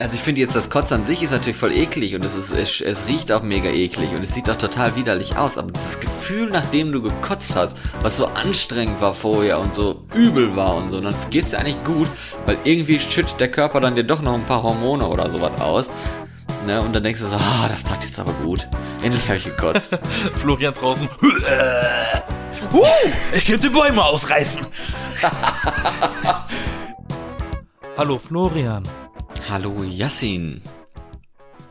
Also ich finde jetzt, das Kotz an sich ist natürlich voll eklig und es, ist, es, es riecht auch mega eklig und es sieht auch total widerlich aus. Aber dieses Gefühl, nachdem du gekotzt hast, was so anstrengend war vorher und so übel war und so, dann geht's dir eigentlich gut, weil irgendwie schüttet der Körper dann dir doch noch ein paar Hormone oder sowas aus. Ne? Und dann denkst du so, ah, das tat jetzt aber gut. Endlich habe ich gekotzt. Florian draußen. uh, ich könnte Bäume ausreißen. Hallo Florian. Hallo Yassin.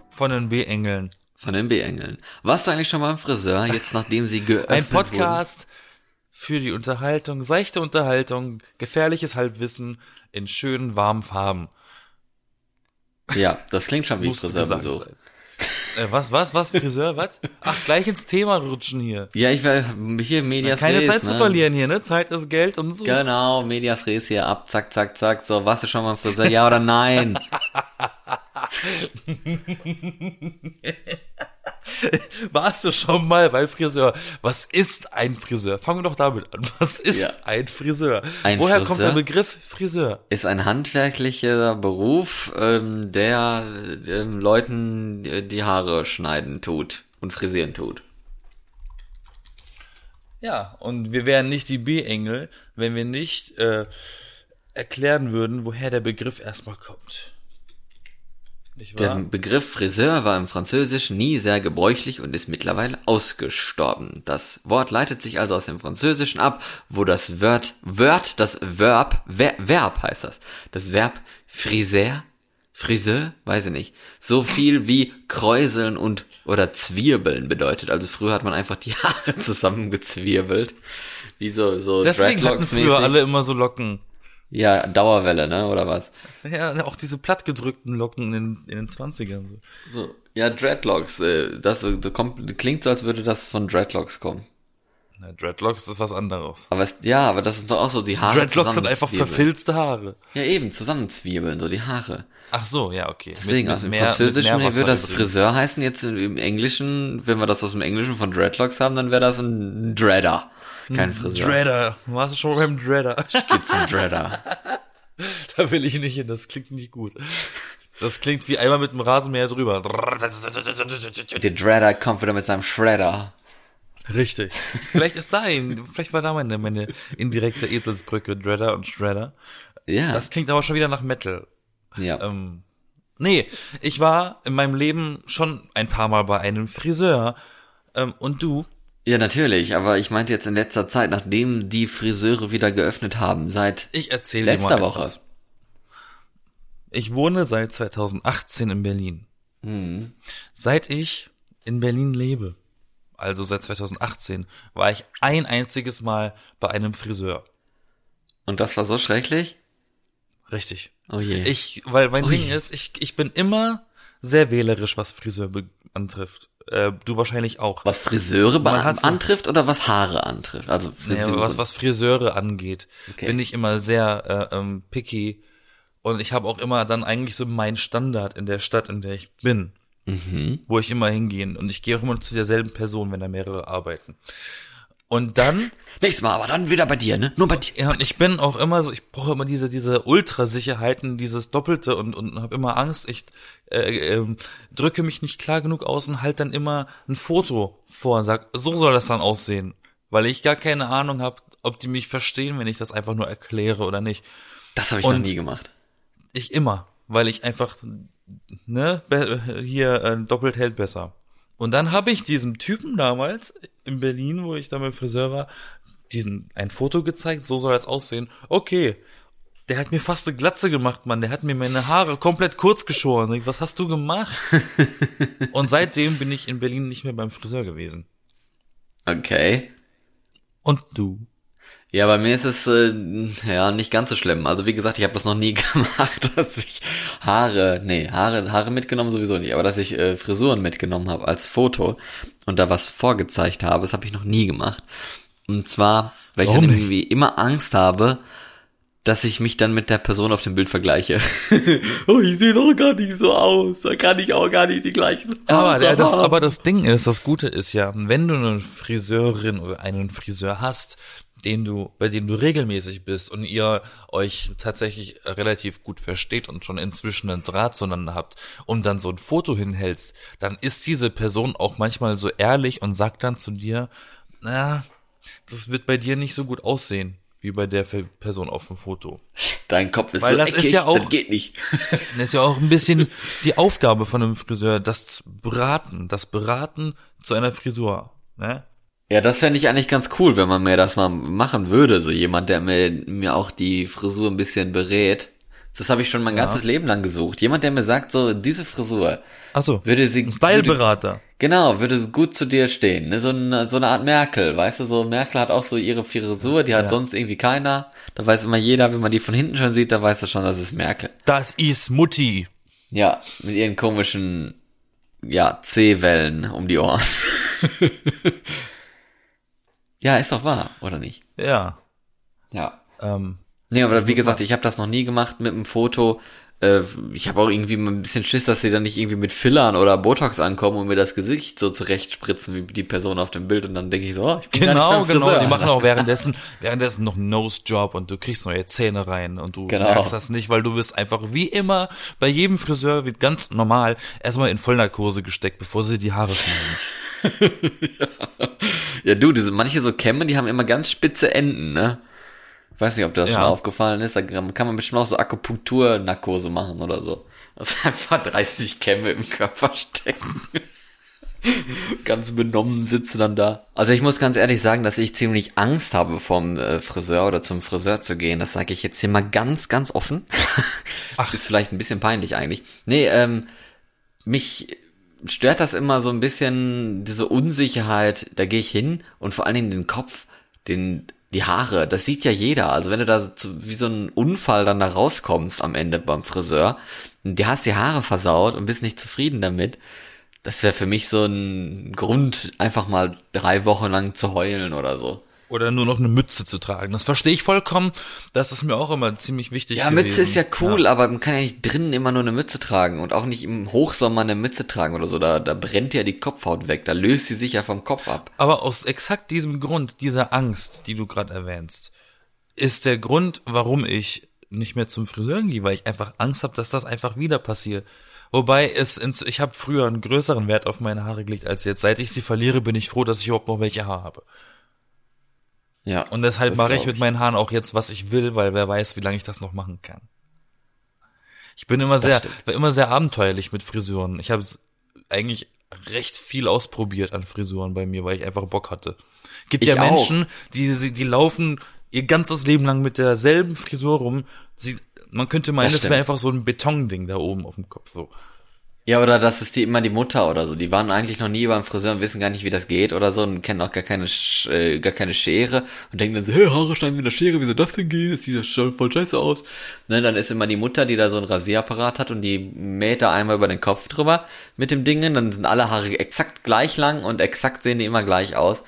Von den B-Engeln. Von den B-Engeln. Warst du eigentlich schon beim Friseur, jetzt nachdem sie geöffnet Ein Podcast wurden? für die Unterhaltung, seichte Unterhaltung, gefährliches Halbwissen in schönen, warmen Farben. Ja, das klingt schon wie Friseurbesuch. Äh, was, was, was, Friseur, was? Ach, gleich ins Thema rutschen hier. Ja, ich will hier Medias Keine Res, Zeit ne? zu verlieren hier, ne? Zeit ist Geld und so. Genau, Medias Res hier ab, zack, zack, zack. So, warst du schon mal Friseur, ja oder nein? Warst du schon mal bei Friseur? Was ist ein Friseur? Fangen wir doch damit an. Was ist ja. ein Friseur? Ein Woher Friseur kommt der Begriff Friseur? Ist ein handwerklicher Beruf, ähm, der ähm, Leuten die Haare schneiden tut und frisieren tut. Ja, und wir wären nicht die B-Engel, wenn wir nicht äh, erklären würden, woher der Begriff erstmal kommt. Der Begriff Friseur war im Französischen nie sehr gebräuchlich und ist mittlerweile ausgestorben. Das Wort leitet sich also aus dem Französischen ab, wo das Wort, Wort, das Verb, Ver, Verb heißt das. Das Verb Friseur, Friseur, weiß ich nicht, so viel wie kräuseln und oder zwirbeln bedeutet. Also früher hat man einfach die Haare zusammengezwirbelt. Wie so, so Deswegen hatten früher alle immer so Locken. Ja, Dauerwelle, ne? Oder was? Ja, auch diese plattgedrückten Locken in den, in den 20ern. So. so ja, Dreadlocks, äh, das, das kommt, klingt so, als würde das von Dreadlocks kommen. Na, Dreadlocks ist was anderes. Aber es, ja, aber das ist doch auch so die Haare. Dreadlocks sind einfach verfilzte Haare. Ja, eben, zusammenzwiebeln, so die Haare. Ach so, ja, okay. Deswegen, mit, also im Französischen würde das Friseur heißen, jetzt im Englischen, wenn wir das aus dem Englischen von Dreadlocks haben, dann wäre das ein Dreader. Kein Friseur. Dreader. Warst du schon beim Dreader? Ich geh zum Dreader. da will ich nicht hin, das klingt nicht gut. Das klingt wie einmal mit dem Rasenmäher drüber. Der Dreader kommt wieder mit seinem Shredder. Richtig. Vielleicht ist da ein, vielleicht war da meine, meine indirekte Eselsbrücke, Dreader und Shredder. Ja. Das klingt aber schon wieder nach Metal. Ja. Ähm, nee, ich war in meinem Leben schon ein paar Mal bei einem Friseur. Ähm, und du? Ja, natürlich, aber ich meinte jetzt in letzter Zeit, nachdem die Friseure wieder geöffnet haben, seit ich erzähl letzter Woche. Etwas. Ich wohne seit 2018 in Berlin. Mhm. Seit ich in Berlin lebe, also seit 2018, war ich ein einziges Mal bei einem Friseur. Und das war so schrecklich? Richtig. Oh je. Ich, weil mein oh Ding ist, ich, ich bin immer sehr wählerisch, was Friseur antrifft. Äh, du wahrscheinlich auch. Was Friseure antrifft oder was Haare antrifft? Also Friseure. Ja, was, was Friseure angeht, okay. bin ich immer sehr äh, ähm, picky. Und ich habe auch immer dann eigentlich so meinen Standard in der Stadt, in der ich bin. Mhm. Wo ich immer hingehe. Und ich gehe auch immer zu derselben Person, wenn da mehrere arbeiten. Und dann. Nächstes Mal, aber dann wieder bei dir, ne? Nur bei dir. Ja, und ich bin auch immer so, ich brauche immer diese, diese Ultrasicherheiten, dieses Doppelte und, und habe immer Angst. Ich äh, äh, drücke mich nicht klar genug aus und halt dann immer ein Foto vor und sag, so soll das dann aussehen. Weil ich gar keine Ahnung habe, ob die mich verstehen, wenn ich das einfach nur erkläre oder nicht. Das habe ich und noch nie gemacht. Ich immer, weil ich einfach, ne, hier äh, doppelt hält besser. Und dann habe ich diesem Typen damals in Berlin, wo ich da beim Friseur war, diesen ein Foto gezeigt, so soll das aussehen. Okay. Der hat mir fast eine Glatze gemacht, Mann. Der hat mir meine Haare komplett kurz geschoren. Was hast du gemacht? Und seitdem bin ich in Berlin nicht mehr beim Friseur gewesen. Okay. Und du? Ja, bei mir ist es äh, ja nicht ganz so schlimm. Also wie gesagt, ich habe das noch nie gemacht, dass ich Haare, nee, Haare, Haare mitgenommen sowieso nicht, aber dass ich äh, Frisuren mitgenommen habe als Foto und da was vorgezeigt habe, das habe ich noch nie gemacht. Und zwar, weil ich Warum dann nicht? irgendwie immer Angst habe, dass ich mich dann mit der Person auf dem Bild vergleiche. oh, ich sehe doch gar nicht so aus. Da kann ich auch gar nicht die gleichen. Aber, der, das, aber das Ding ist, das Gute ist ja, wenn du eine Friseurin oder einen Friseur hast, den du, bei dem du regelmäßig bist und ihr euch tatsächlich relativ gut versteht und schon inzwischen einen Draht zueinander habt und dann so ein Foto hinhältst, dann ist diese Person auch manchmal so ehrlich und sagt dann zu dir, na, das wird bei dir nicht so gut aussehen wie bei der Person auf dem Foto. Dein Kopf ist Weil so das eckig, ist ja auch, das geht nicht. Das ist ja auch ein bisschen die Aufgabe von einem Friseur, das Beraten, das Beraten zu einer Frisur. Ne? Ja, das fände ich eigentlich ganz cool, wenn man mir das mal machen würde. So jemand, der mir, mir auch die Frisur ein bisschen berät. Das habe ich schon mein ja. ganzes Leben lang gesucht. Jemand, der mir sagt, so diese Frisur Ach so, würde sie Styleberater. Genau, würde gut zu dir stehen. Ne? So, eine, so eine Art Merkel, weißt du, so Merkel hat auch so ihre Frisur, die hat ja. sonst irgendwie keiner. Da weiß immer jeder, wenn man die von hinten schon sieht, da weiß er schon, das ist Merkel. Das ist Mutti. Ja, mit ihren komischen, ja, C-Wellen um die Ohren. ja, ist doch wahr, oder nicht? Ja. Ja. Ähm, Nee, aber wie gesagt, ich habe das noch nie gemacht mit einem Foto. Äh, ich habe auch irgendwie ein bisschen Schiss, dass sie dann nicht irgendwie mit Fillern oder Botox ankommen und mir das Gesicht so zurechtspritzen wie die Person auf dem Bild und dann denke ich so, oh, ich bin Genau, genau, die machen auch währenddessen währenddessen noch Nose-Job und du kriegst neue Zähne rein und du genau. merkst das nicht, weil du wirst einfach wie immer bei jedem Friseur wird ganz normal erstmal in Vollnarkose gesteckt, bevor sie die Haare schneiden. ja. ja, du, diese manche so Kämme, die haben immer ganz spitze Enden, ne? Weiß nicht, ob dir das ja. schon aufgefallen ist. Da kann man bestimmt auch so Akupunktur-Narkose machen oder so. Das einfach 30 Kämme im Körper stecken. ganz benommen sitze dann da. Also ich muss ganz ehrlich sagen, dass ich ziemlich Angst habe vom äh, Friseur oder zum Friseur zu gehen. Das sage ich jetzt hier mal ganz, ganz offen. Ach. Ist vielleicht ein bisschen peinlich eigentlich. Nee, ähm, mich stört das immer so ein bisschen, diese Unsicherheit. Da gehe ich hin und vor allen Dingen den Kopf, den die Haare, das sieht ja jeder. Also wenn du da wie so ein Unfall dann da rauskommst am Ende beim Friseur, die hast die Haare versaut und bist nicht zufrieden damit, das wäre für mich so ein Grund, einfach mal drei Wochen lang zu heulen oder so. Oder nur noch eine Mütze zu tragen. Das verstehe ich vollkommen. Das ist mir auch immer ziemlich wichtig. Ja, gewesen. Mütze ist ja cool, ja. aber man kann ja nicht drinnen immer nur eine Mütze tragen und auch nicht im Hochsommer eine Mütze tragen oder so. Da, da brennt ja die Kopfhaut weg. Da löst sie sich ja vom Kopf ab. Aber aus exakt diesem Grund, dieser Angst, die du gerade erwähnst, ist der Grund, warum ich nicht mehr zum Friseur gehe, weil ich einfach Angst habe, dass das einfach wieder passiert. Wobei es ins, ich habe früher einen größeren Wert auf meine Haare gelegt als jetzt. Seit ich sie verliere, bin ich froh, dass ich überhaupt noch welche Haare habe. Ja. Und deshalb mache ich mit meinen Haaren auch jetzt, was ich will, weil wer weiß, wie lange ich das noch machen kann. Ich bin immer sehr, war immer sehr abenteuerlich mit Frisuren. Ich habe eigentlich recht viel ausprobiert an Frisuren bei mir, weil ich einfach Bock hatte. Gibt ich ja Menschen, die, die laufen ihr ganzes Leben lang mit derselben Frisur rum. Sie, man könnte meinen, das, das wäre einfach so ein Betonding da oben auf dem Kopf. So. Ja, oder das ist die immer die Mutter oder so. Die waren eigentlich noch nie beim Friseur und wissen gar nicht, wie das geht oder so und kennen auch gar keine, äh, gar keine Schere und denken dann so, hey, Haare schneiden mit der Schere, wie soll das denn gehen? Das sieht ja schon voll scheiße aus. Ne, dann ist immer die Mutter, die da so ein Rasierapparat hat und die mäht da einmal über den Kopf drüber mit dem Dingen. Dann sind alle Haare exakt gleich lang und exakt sehen die immer gleich aus.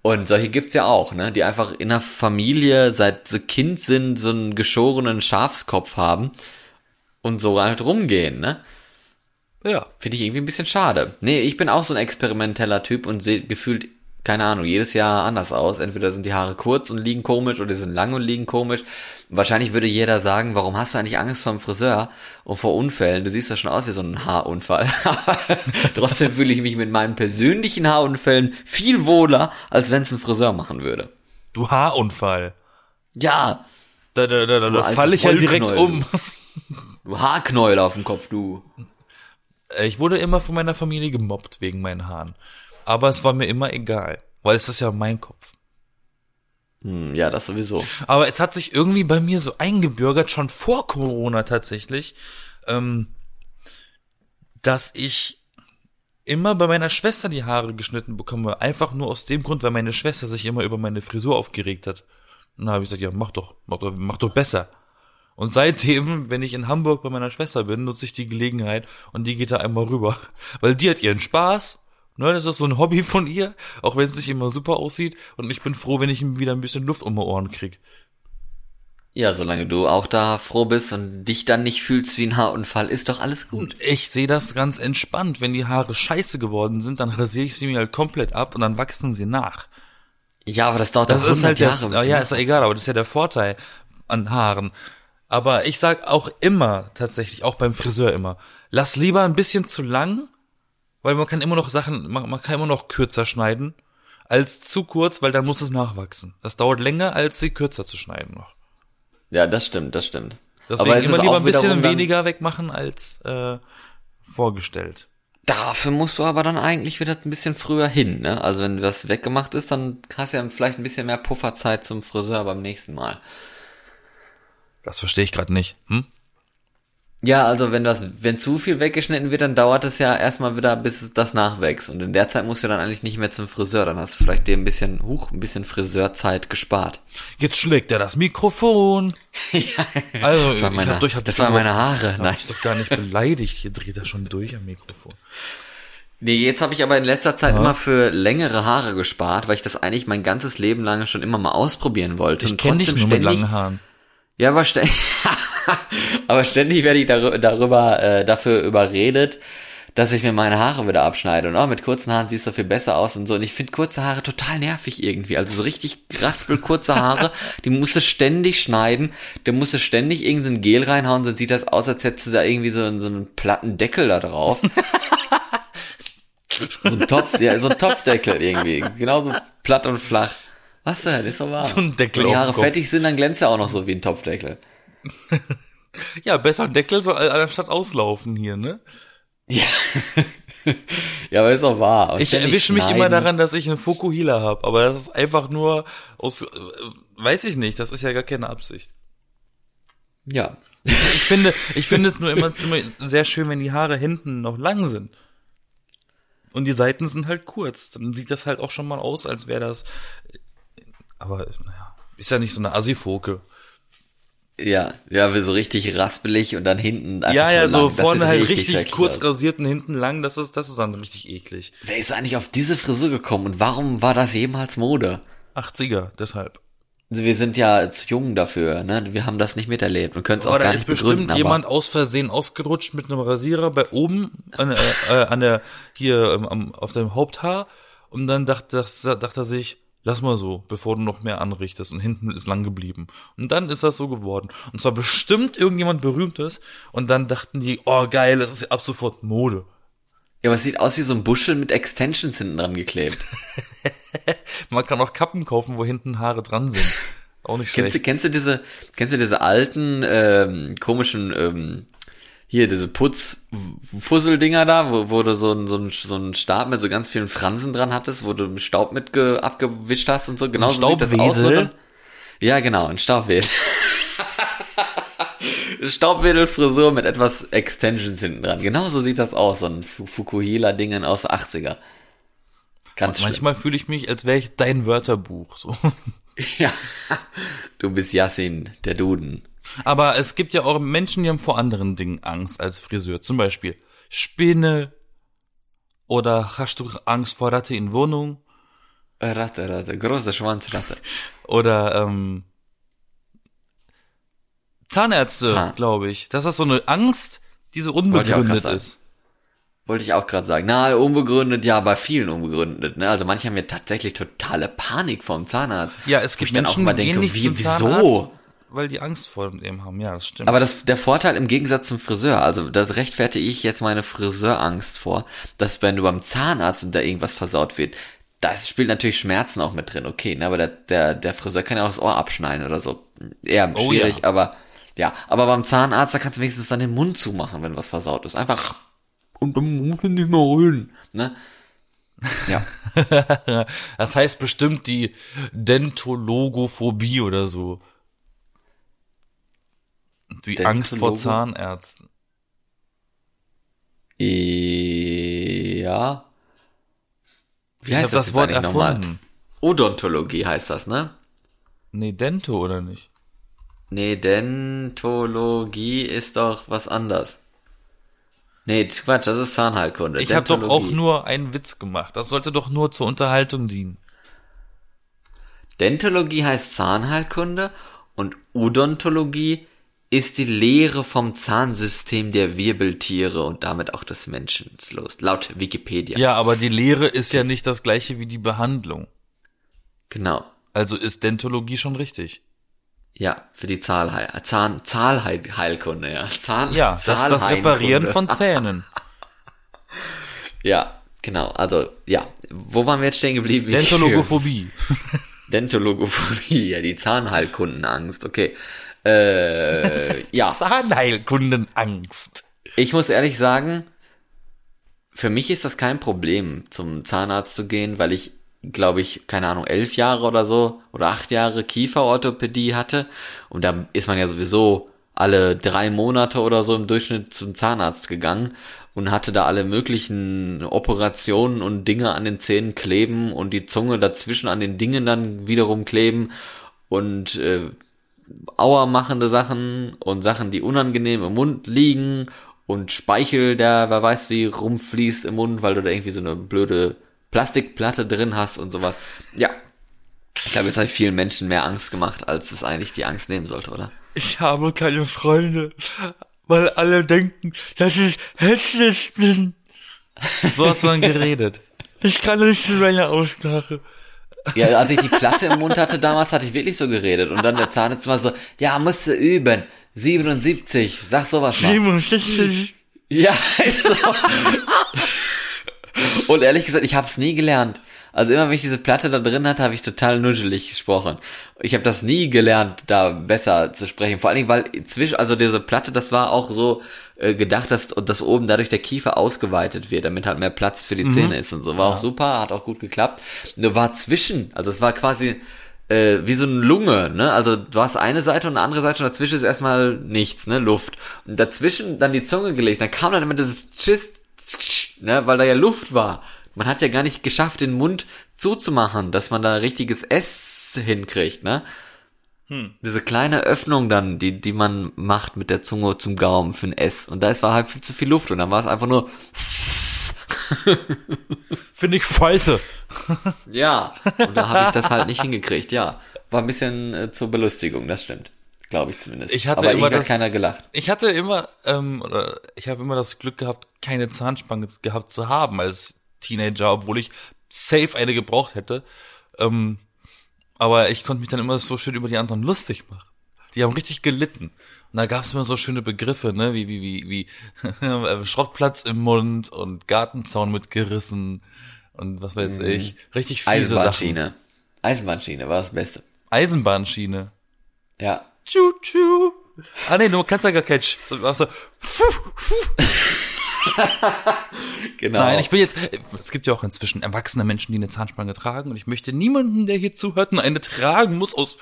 Und solche gibt's ja auch, ne, die einfach in der Familie seit sie Kind sind so einen geschorenen Schafskopf haben und so halt rumgehen, ne? Ja. Finde ich irgendwie ein bisschen schade. Nee, ich bin auch so ein experimenteller Typ und sehe gefühlt, keine Ahnung, jedes Jahr anders aus. Entweder sind die Haare kurz und liegen komisch oder sind lang und liegen komisch. Wahrscheinlich würde jeder sagen, warum hast du eigentlich Angst vor dem Friseur und vor Unfällen? Du siehst ja schon aus wie so ein Haarunfall. Trotzdem fühle ich mich mit meinen persönlichen Haarunfällen viel wohler, als wenn es ein Friseur machen würde. Du Haarunfall. Ja. Da, da, da, da, da falle ich ja direkt um. Du Haarknäuel auf dem Kopf, du. Äh, ich wurde immer von meiner Familie gemobbt wegen meinen Haaren. Aber es war mir immer egal, weil es ist ja mein Kopf. Hm, ja, das sowieso. Aber es hat sich irgendwie bei mir so eingebürgert, schon vor Corona tatsächlich, ähm, dass ich immer bei meiner Schwester die Haare geschnitten bekomme. Einfach nur aus dem Grund, weil meine Schwester sich immer über meine Frisur aufgeregt hat. Und dann habe ich gesagt, ja, mach doch, mach doch, mach doch besser. Und seitdem, wenn ich in Hamburg bei meiner Schwester bin, nutze ich die Gelegenheit und die geht da einmal rüber. Weil die hat ihren Spaß. Ne, das ist so ein Hobby von ihr, auch wenn es nicht immer super aussieht. Und ich bin froh, wenn ich ihm wieder ein bisschen Luft um die Ohren krieg. Ja, solange du auch da froh bist und dich dann nicht fühlst wie ein Haarunfall, ist doch alles gut. Ich sehe das ganz entspannt. Wenn die Haare scheiße geworden sind, dann rasiere ich sie mir halt komplett ab und dann wachsen sie nach. Ja, aber das dauert Das doch ist 100 halt der, Jahre. ja, ist ja egal, aber das ist ja der Vorteil an Haaren. Aber ich sag auch immer, tatsächlich, auch beim Friseur immer, lass lieber ein bisschen zu lang, weil man kann immer noch Sachen, man, man kann immer noch kürzer schneiden, als zu kurz, weil dann muss es nachwachsen. Das dauert länger, als sie kürzer zu schneiden noch. Ja, das stimmt, das stimmt. Deswegen aber immer lieber ein bisschen weniger wegmachen als äh, vorgestellt. Dafür musst du aber dann eigentlich wieder ein bisschen früher hin, ne? Also wenn das weggemacht ist, dann hast du ja vielleicht ein bisschen mehr Pufferzeit zum Friseur beim nächsten Mal. Das verstehe ich gerade nicht. Hm? Ja, also wenn das, wenn zu viel weggeschnitten wird, dann dauert es ja erstmal wieder, bis das nachwächst. Und in der Zeit musst du dann eigentlich nicht mehr zum Friseur. Dann hast du vielleicht dir ein bisschen, huch, ein bisschen Friseurzeit gespart. Jetzt schlägt er das Mikrofon. Also, Das, war ich meine, hab durch, hab das waren doch- meine Haare. Hab Nein. ich doch gar nicht beleidigt. Hier dreht er schon durch am Mikrofon. Nee, jetzt habe ich aber in letzter Zeit immer für längere Haare gespart, weil ich das eigentlich mein ganzes Leben lang schon immer mal ausprobieren wollte. Ich kenne dich nur mit ständig- langen Haaren. Ja, aber, stä aber ständig werde ich darü- darüber, äh, dafür überredet, dass ich mir meine Haare wieder abschneide. Und auch mit kurzen Haaren siehst du viel besser aus und so. Und ich finde kurze Haare total nervig irgendwie. Also so richtig raspel kurze Haare, die musst du ständig schneiden. Da musst du ständig irgendein Gel reinhauen, sonst sieht das aus, als hättest du da irgendwie so, einen- so einen platten Deckel da drauf. so ein Topf, ja, so ein Topfdeckel irgendwie. Genauso platt und flach. Was denn? Ist doch wahr. So ein Deckel Wenn die Haare fertig sind, dann glänzt er auch noch so wie ein Topfdeckel. Ja, besser ein Deckel soll anstatt auslaufen hier, ne? Ja, aber ist auch wahr. Und Ich erwische mich immer daran, dass ich einen Fokuhila habe, aber das ist einfach nur aus, äh, weiß ich nicht, das ist ja gar keine Absicht. Ja. Ich finde, ich finde es nur immer ziemlich sehr schön, wenn die Haare hinten noch lang sind. Und die Seiten sind halt kurz. Dann sieht das halt auch schon mal aus, als wäre das. Aber naja, ist ja nicht so eine Assi-Foke. Ja, ja, so richtig raspelig und dann hinten einfach Ja, ja, so lang. Vorne halt richtig schrecklich kurz aus. rasiert und hinten lang, das ist, das ist dann richtig eklig. Wer ist eigentlich auf diese Frisur gekommen und warum war das jemals Mode? 80er, deshalb. Also wir sind ja zu jung dafür, ne? Wir haben das nicht miterlebt und können es auch Aber gar da nicht ist bestimmt begründen. jemand aus Versehen ausgerutscht mit einem Rasierer bei oben an, äh, an der hier ähm, auf dem Haupthaar und dann dachte, dachte er sich, lass mal so, bevor du noch mehr anrichtest und hinten ist lang geblieben. Und dann ist das so geworden. Und zwar bestimmt irgendjemand berühmtes und dann dachten die, oh geil, das ist ab sofort Mode. ja, aber es sieht aus wie so ein Buschel mit Extensions hinten dran geklebt. Man kann auch Kappen kaufen, wo hinten Haare dran sind. Auch nicht Kennst du, schlecht. kennst du diese, kennst du diese alten, ähm, komischen, ähm, hier, diese Putzfusseldinger da, wo, wo du so einen so einen- so einen Stab mit so ganz vielen Fransen dran hattest, wo du Staub mit ge, abgewischt hast und so. Genau so sieht das aus. Ja, genau, ein Staubwedel. Staubwedelfrisur mit etwas Extensions hinten dran. Genau so sieht das aus, so ein Fu- Fukuhila-Dingen aus der 80er. Ganz. Manchmal fühle ich mich, als wäre ich dein Wörterbuch. So. Ja. Du bist Yassin, der Duden. Aber es gibt ja auch Menschen, die haben vor anderen Dingen Angst als Friseur. Zum Beispiel Spinne oder hast du Angst vor Ratte in Wohnung Ratte, Ratte, große Schwanzratte. oder ähm, Zahnärzte, Zahn- glaube ich. Das ist so eine Angst, die so unbegründet ist. Wollte ich auch gerade sagen. Na, unbegründet, ja, bei vielen unbegründet. Ne? Also manche haben ja tatsächlich totale Panik vom Zahnarzt. Ja, es gibt ich dann Menschen, auch immer denke, wie, wieso? Weil die Angst vor dem haben. Ja, das stimmt. Aber das, der Vorteil im Gegensatz zum Friseur, also da rechtfertige ich jetzt meine Friseurangst vor, dass wenn du beim Zahnarzt und da irgendwas versaut wird, das spielt natürlich Schmerzen auch mit drin, okay, ne? aber der, der, der Friseur kann ja auch das Ohr abschneiden oder so. Eher Oh schwierig, ja. aber ja, aber beim Zahnarzt, da kannst du wenigstens dann den Mund zumachen, wenn was versaut ist. Einfach und dann muss nicht mehr rühren, ne? Ja. das heißt bestimmt die Dentologophobie oder so. Die Angst vor? Zahnärzten. Ja. Wie Ich heißt das jetzt Wort eigentlich nochmal? erfunden. Odontologie heißt das, ne? Nee, Dento oder nicht? Nee, Dentologie ist doch was anderes. Nee, Quatsch, das ist Zahnheilkunde. Ich habe doch auch nur einen Witz gemacht. Das sollte doch nur zur Unterhaltung dienen. Dentologie heißt Zahnheilkunde Und Odontologie ist die Lehre vom Zahnsystem der Wirbeltiere und damit auch des Menschen, laut Wikipedia. Ja, aber die Lehre ist ja nicht das gleiche wie die Behandlung. Genau. Also ist Dentologie schon richtig. Ja, für die Zahlheil Zahn Zahlheilkunde, ja. Zahn ja, das, das Reparieren von Zähnen. ja, genau. Also, ja. Wo waren wir jetzt stehen geblieben? Dentologophobie. Dentologophobie, ja, die Zahnheilkundenangst, okay. Äh, ja. Zahnheilkundenangst. Ich muss ehrlich sagen, für mich ist das kein Problem, zum Zahnarzt zu gehen, weil ich, glaube ich, keine Ahnung, elf Jahre oder so oder acht Jahre Kieferorthopädie hatte. Und da ist man ja sowieso alle drei Monate oder so im Durchschnitt zum Zahnarzt gegangen und hatte da alle möglichen Operationen und Dinge an den Zähnen kleben und die Zunge dazwischen an den Dingen dann wiederum kleben und äh, auermachende Sachen und Sachen, die unangenehm im Mund liegen und Speichel, der wer weiß wie rumfließt im Mund, weil du da irgendwie so eine blöde Plastikplatte drin hast und sowas. Ja. Ich glaube, jetzt habe ich vielen Menschen mehr Angst gemacht, als es eigentlich die Angst nehmen sollte, oder? Ich habe keine Freunde, weil alle denken, dass ich hässlich bin. So hast du dann geredet. Ich kann nicht in meiner Aussprache. Ja, als ich die Platte im Mund hatte damals, hatte ich wirklich so geredet. Und dann der Zahnarzt war so, ja, musst du üben. 77, sag sowas mal. 67. Ja, ist so. Und ehrlich gesagt, ich habe es nie gelernt. Also immer wenn ich diese Platte da drin hatte, habe ich total nuschelig gesprochen. Ich habe das nie gelernt, da besser zu sprechen. Vor allen Dingen, weil zwischen, also diese Platte, das war auch so äh, gedacht, dass, dass oben dadurch der Kiefer ausgeweitet wird, damit halt mehr Platz für die mhm. Zähne ist und so. War ja. auch super, hat auch gut geklappt. Nur war zwischen, also es war quasi äh, wie so eine Lunge, ne? Also du hast eine Seite und eine andere Seite und dazwischen ist erstmal nichts, ne? Luft. Und dazwischen dann die Zunge gelegt, dann kam dann immer dieses Tschist ne, weil da ja Luft war. Man hat ja gar nicht geschafft, den Mund zuzumachen, dass man da richtiges S hinkriegt, ne? Hm. Diese kleine Öffnung dann, die, die man macht mit der Zunge zum Gaumen für ein S. Und da war halt viel zu viel Luft und dann war es einfach nur. Finde ich scheiße. ja, und da habe ich das halt nicht hingekriegt, ja. War ein bisschen äh, zur Belustigung, das stimmt glaube ich zumindest. Ich hatte Aber immer das, keiner gelacht. Ich hatte immer, ähm, oder ich habe immer das Glück gehabt, keine Zahnspange gehabt zu haben als Teenager, obwohl ich safe eine gebraucht hätte. Ähm, aber ich konnte mich dann immer so schön über die anderen lustig machen. Die haben richtig gelitten. Und da gab es immer so schöne Begriffe, ne, wie wie wie wie Schrottplatz im Mund und Gartenzaun mitgerissen und was weiß mhm. ich, richtig fiese Eisenbahnschiene. Sachen. Eisenbahnschiene war das Beste. Eisenbahnschiene. Ja, Tschu, tschu. Ah nee, du kannst ja gar kein so, so. genau. Nein, ich bin jetzt, es gibt ja auch inzwischen erwachsene Menschen, die eine Zahnspange tragen und ich möchte niemanden, der hier zuhört, eine tragen muss aus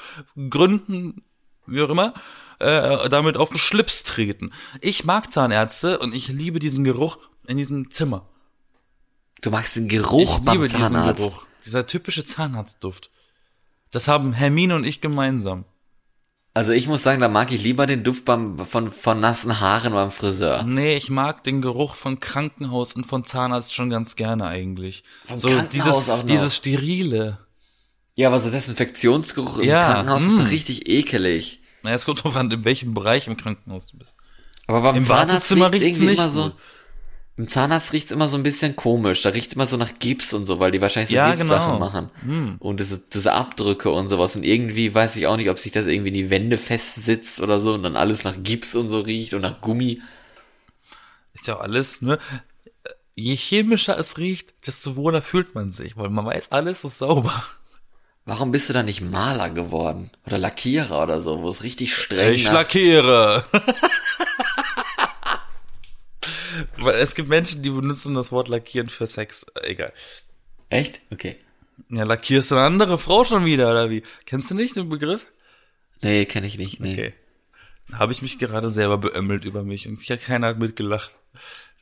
Gründen, wie auch immer, äh, damit auf den Schlips treten. Ich mag Zahnärzte und ich liebe diesen Geruch in diesem Zimmer. Du magst den Geruch ich beim liebe Zahnarzt. Diesen Geruch, dieser typische Zahnarztduft. Das haben Hermine und ich gemeinsam. Also ich muss sagen, da mag ich lieber den Duft beim, von, von nassen Haaren beim Friseur. Nee, ich mag den Geruch von Krankenhaus und von Zahnarzt schon ganz gerne eigentlich. Von so Krankenhaus dieses, auch noch. dieses Sterile. Ja, aber so Desinfektionsgeruch im ja, Krankenhaus mh. ist doch mm. richtig ekelig. Naja, es kommt drauf an, in welchem Bereich im Krankenhaus du bist. Aber beim Im Zahnarzt riecht's irgendwie nicht immer so. Gut. Im Zahnarzt riecht's immer so ein bisschen komisch. Da riecht's immer so nach Gips und so, weil die wahrscheinlich so ja, Gipssachen genau. machen. Hm. Und diese, diese Abdrücke und sowas. Und irgendwie weiß ich auch nicht, ob sich das irgendwie in die Wände festsitzt oder so und dann alles nach Gips und so riecht und nach Gummi. Ist ja auch alles, ne? Je chemischer es riecht, desto wohler fühlt man sich, weil man weiß, alles ist sauber. Warum bist du da nicht Maler geworden? Oder Lackierer oder so, wo es richtig streng Ich lackiere. Weil es gibt Menschen, die benutzen das Wort lackieren für Sex. Äh, egal. Echt? Okay. Ja, lackierst du eine andere Frau schon wieder, oder wie? Kennst du nicht den Begriff? Nee, kenne ich nicht. Nee. Okay. Habe ich mich gerade selber beömmelt über mich und keiner hat mitgelacht.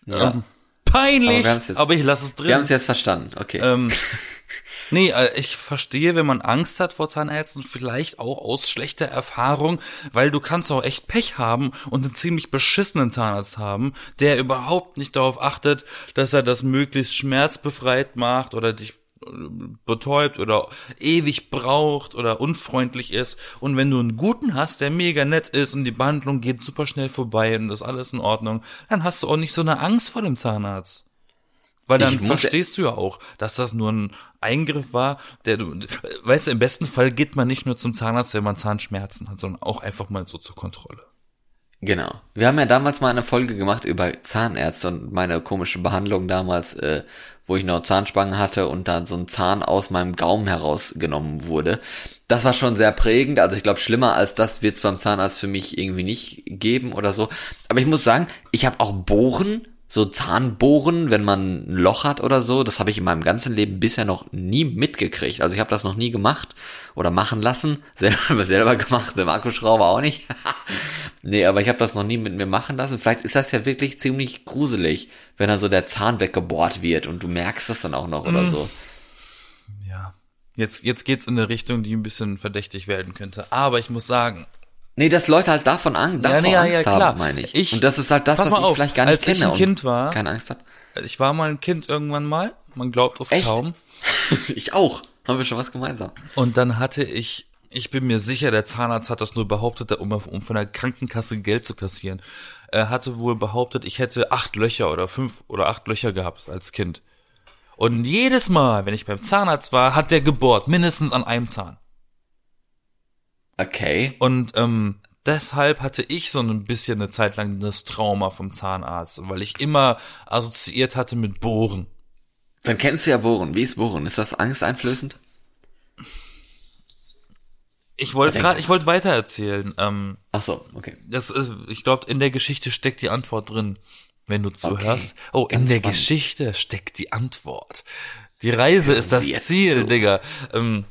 Ja. Ähm, peinlich, aber, jetzt, aber ich lasse es drin. Wir haben es jetzt verstanden, okay. Ähm, Nee, äh, ich verstehe, wenn man Angst hat vor Zahnärzten, vielleicht auch aus schlechter Erfahrung, weil du kannst auch echt Pech haben und einen ziemlich beschissenen Zahnarzt haben, der überhaupt nicht darauf achtet, dass er das möglichst schmerzbefreit macht oder dich betäubt oder ewig braucht oder unfreundlich ist. Und wenn du einen guten hast, der mega nett ist und die Behandlung geht super schnell vorbei und ist alles in Ordnung, dann hast du auch nicht so eine Angst vor dem Zahnarzt. Weil dann verstehst du ja auch, dass das nur ein Eingriff war, der du, weißt du, im besten Fall geht man nicht nur zum Zahnarzt, wenn man Zahnschmerzen hat, sondern auch einfach mal so zur Kontrolle. Genau. Wir haben ja damals mal eine Folge gemacht über Zahnärzte und meine komische Behandlung damals, äh, wo ich noch Zahnspangen hatte und dann so ein Zahn aus meinem Gaumen herausgenommen wurde. Das war schon sehr prägend. Also ich glaube, schlimmer als das wird es beim Zahnarzt für mich irgendwie nicht geben oder so. Aber ich muss sagen, ich habe auch Bohren so Zahnbohren, wenn man ein Loch hat oder so, das habe ich in meinem ganzen Leben bisher noch nie mitgekriegt. Also ich habe das noch nie gemacht oder machen lassen, selber, selber gemacht, der Akkuschrauber auch nicht. nee, aber ich habe das noch nie mit mir machen lassen. Vielleicht ist das ja wirklich ziemlich gruselig, wenn dann so der Zahn weggebohrt wird und du merkst das dann auch noch oder mm. so. Ja. Jetzt, jetzt geht's in eine Richtung, die ein bisschen verdächtig werden könnte. Aber ich muss sagen, Nee, dass Leute halt davon Angst, davor ja, nee, ja, Angst ja, haben, meine ich. ich. Und das ist halt das, was ich vielleicht gar nicht kenne. Als ich ein Kind war, keine Angst hab. Ich war mal ein Kind irgendwann mal. Man glaubt es kaum. ich auch. Haben wir schon was gemeinsam. Und dann hatte ich, ich bin mir sicher, der Zahnarzt hat das nur behauptet, um, um von der Krankenkasse Geld zu kassieren. Er hatte wohl behauptet, ich hätte acht Löcher oder fünf oder acht Löcher gehabt als Kind. Und jedes Mal, wenn ich beim Zahnarzt war, hat der gebohrt, mindestens an einem Zahn. Okay. Und ähm, deshalb hatte ich so ein bisschen eine Zeit lang das Trauma vom Zahnarzt, weil ich immer assoziiert hatte mit Bohren. Dann kennst du ja Bohren. Wie ist Bohren? Ist das angsteinflößend? Ich wollte gerade, ich wollte weitererzählen. Ähm, Ach so, okay. Das ist, ich glaube, in der Geschichte steckt die Antwort drin, wenn du zuhörst. Okay, oh, in der spannend. Geschichte steckt die Antwort. Die Reise ist das Ziel, so. Digga. Ähm,